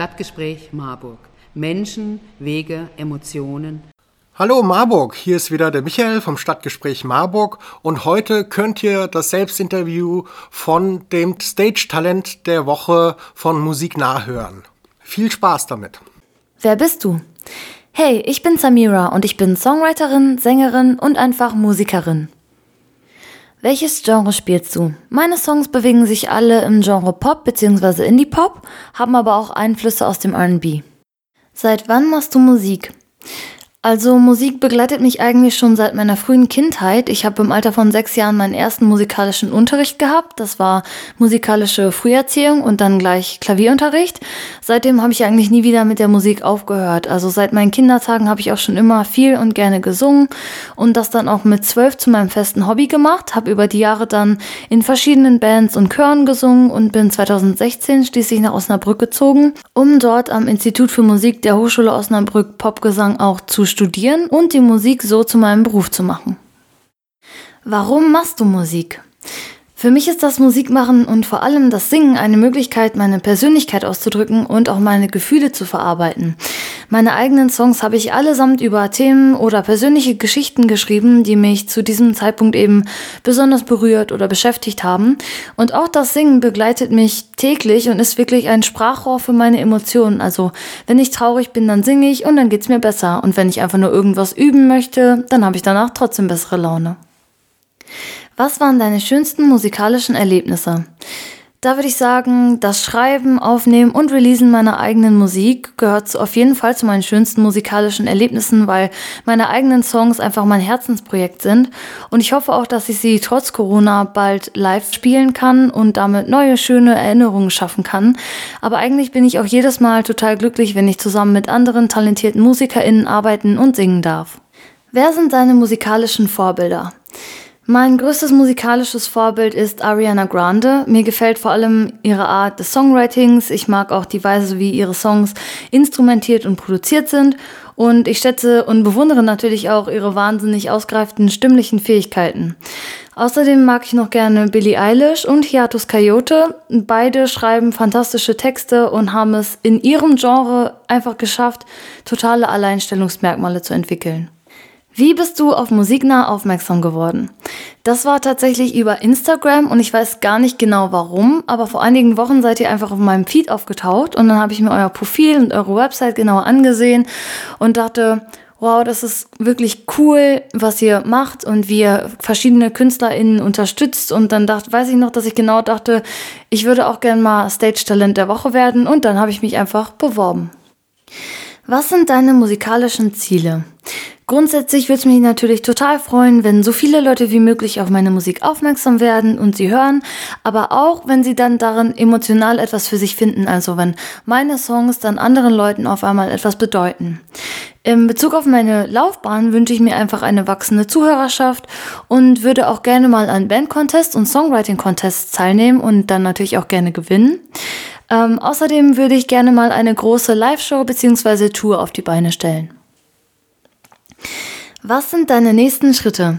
Stadtgespräch Marburg. Menschen, Wege, Emotionen. Hallo Marburg, hier ist wieder der Michael vom Stadtgespräch Marburg und heute könnt ihr das Selbstinterview von dem Stage-Talent der Woche von Musik nachhören. Viel Spaß damit. Wer bist du? Hey, ich bin Samira und ich bin Songwriterin, Sängerin und einfach Musikerin. Welches Genre spielst du? Meine Songs bewegen sich alle im Genre Pop bzw. Indie Pop, haben aber auch Einflüsse aus dem RB. Seit wann machst du Musik? Also Musik begleitet mich eigentlich schon seit meiner frühen Kindheit. Ich habe im Alter von sechs Jahren meinen ersten musikalischen Unterricht gehabt. Das war musikalische Früherziehung und dann gleich Klavierunterricht. Seitdem habe ich eigentlich nie wieder mit der Musik aufgehört. Also seit meinen Kindertagen habe ich auch schon immer viel und gerne gesungen und das dann auch mit zwölf zu meinem festen Hobby gemacht. Habe über die Jahre dann in verschiedenen Bands und Chören gesungen und bin 2016 schließlich nach Osnabrück gezogen, um dort am Institut für Musik der Hochschule Osnabrück Popgesang auch zu studieren und die Musik so zu meinem Beruf zu machen. Warum machst du Musik? Für mich ist das Musikmachen und vor allem das Singen eine Möglichkeit, meine Persönlichkeit auszudrücken und auch meine Gefühle zu verarbeiten. Meine eigenen Songs habe ich allesamt über Themen oder persönliche Geschichten geschrieben, die mich zu diesem Zeitpunkt eben besonders berührt oder beschäftigt haben. Und auch das Singen begleitet mich täglich und ist wirklich ein Sprachrohr für meine Emotionen. Also wenn ich traurig bin, dann singe ich und dann geht's mir besser. Und wenn ich einfach nur irgendwas üben möchte, dann habe ich danach trotzdem bessere Laune. Was waren deine schönsten musikalischen Erlebnisse? Da würde ich sagen, das Schreiben, Aufnehmen und Releasen meiner eigenen Musik gehört auf jeden Fall zu meinen schönsten musikalischen Erlebnissen, weil meine eigenen Songs einfach mein Herzensprojekt sind. Und ich hoffe auch, dass ich sie trotz Corona bald live spielen kann und damit neue schöne Erinnerungen schaffen kann. Aber eigentlich bin ich auch jedes Mal total glücklich, wenn ich zusammen mit anderen talentierten MusikerInnen arbeiten und singen darf. Wer sind deine musikalischen Vorbilder? Mein größtes musikalisches Vorbild ist Ariana Grande. Mir gefällt vor allem ihre Art des Songwritings. Ich mag auch die Weise, wie ihre Songs instrumentiert und produziert sind. Und ich schätze und bewundere natürlich auch ihre wahnsinnig ausgereiften stimmlichen Fähigkeiten. Außerdem mag ich noch gerne Billie Eilish und Hiatus Coyote. Beide schreiben fantastische Texte und haben es in ihrem Genre einfach geschafft, totale Alleinstellungsmerkmale zu entwickeln. Wie bist du auf Musiknah aufmerksam geworden? Das war tatsächlich über Instagram und ich weiß gar nicht genau warum, aber vor einigen Wochen seid ihr einfach auf meinem Feed aufgetaucht und dann habe ich mir euer Profil und eure Website genauer angesehen und dachte, wow, das ist wirklich cool, was ihr macht und wie ihr verschiedene KünstlerInnen unterstützt. Und dann dachte, weiß ich noch, dass ich genau dachte, ich würde auch gerne mal Stage Talent der Woche werden und dann habe ich mich einfach beworben. Was sind deine musikalischen Ziele? Grundsätzlich würde es mich natürlich total freuen, wenn so viele Leute wie möglich auf meine Musik aufmerksam werden und sie hören, aber auch wenn sie dann darin emotional etwas für sich finden, also wenn meine Songs dann anderen Leuten auf einmal etwas bedeuten. In Bezug auf meine Laufbahn wünsche ich mir einfach eine wachsende Zuhörerschaft und würde auch gerne mal an Bandcontests und Songwriting-Contests teilnehmen und dann natürlich auch gerne gewinnen. Ähm, außerdem würde ich gerne mal eine große Live-Show bzw. Tour auf die Beine stellen. Was sind deine nächsten Schritte?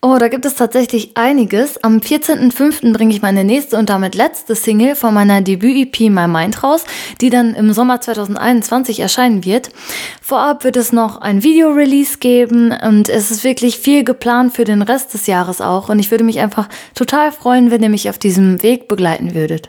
Oh, da gibt es tatsächlich einiges. Am 14.05. bringe ich meine nächste und damit letzte Single von meiner Debüt-EP My Mind raus, die dann im Sommer 2021 erscheinen wird. Vorab wird es noch ein Video-Release geben und es ist wirklich viel geplant für den Rest des Jahres auch und ich würde mich einfach total freuen, wenn ihr mich auf diesem Weg begleiten würdet.